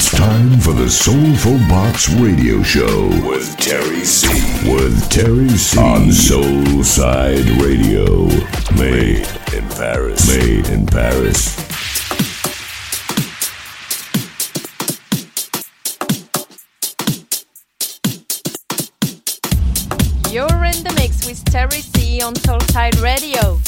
It's time for the Soulful Box Radio Show with Terry C. With Terry C. On Soulside Radio. Made in Paris. Made in Paris. You're in the mix with Terry C on Soulside Radio.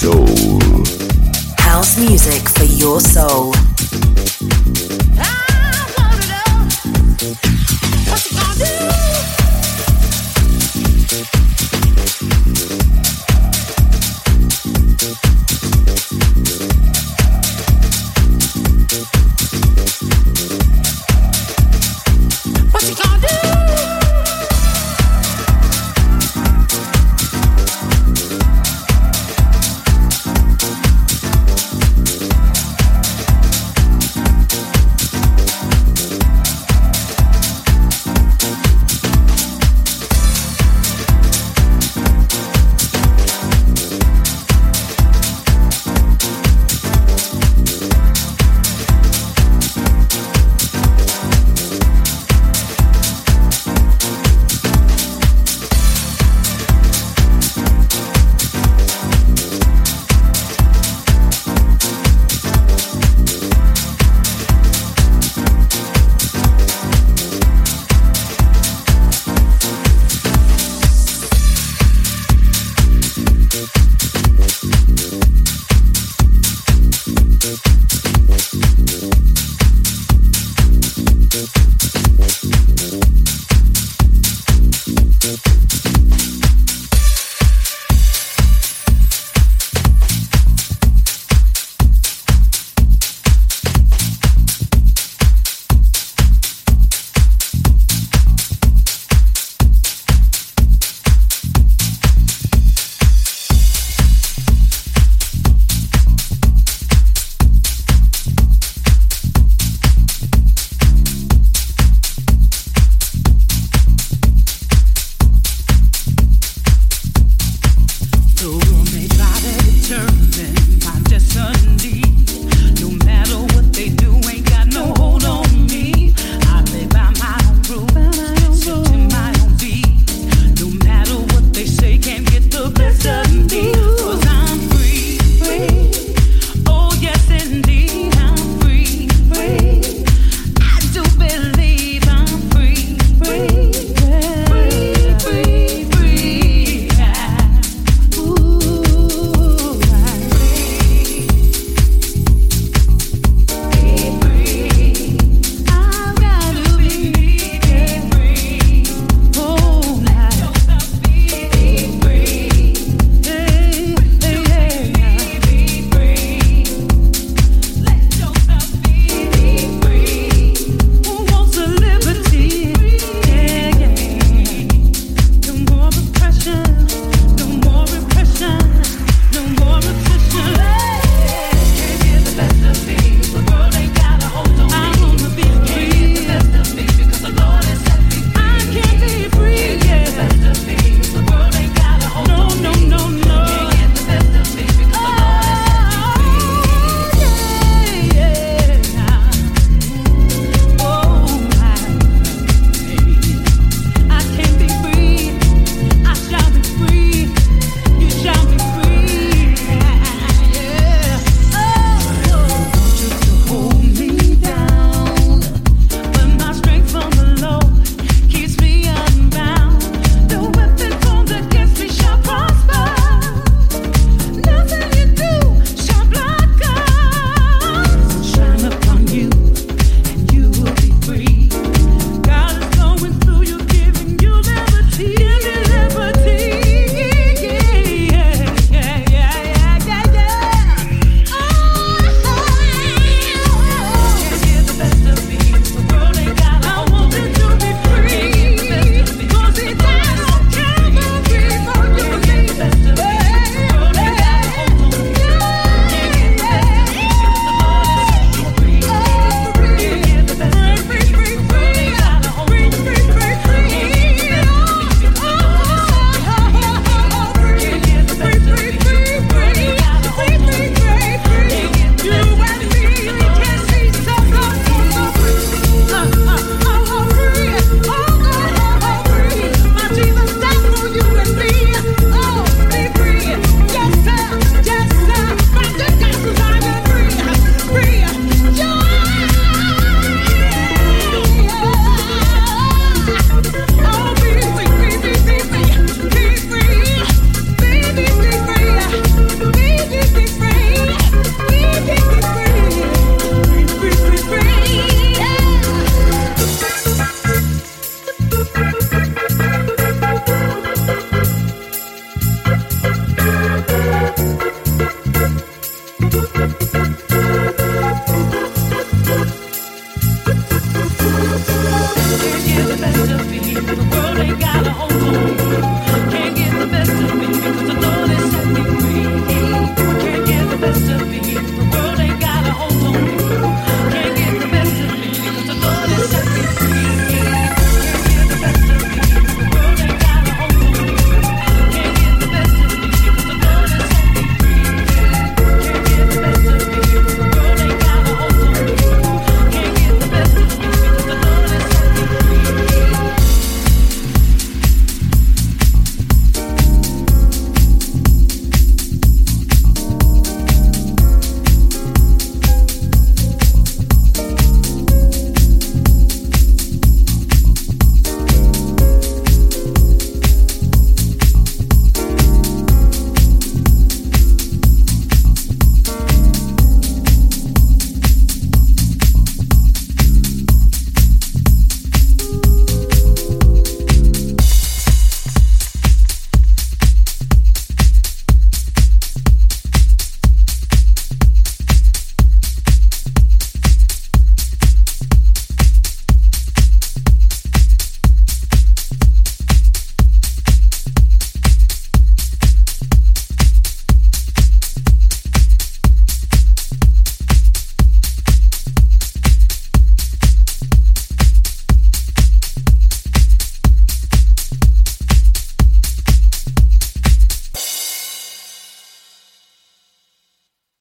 Soul. House music for your soul.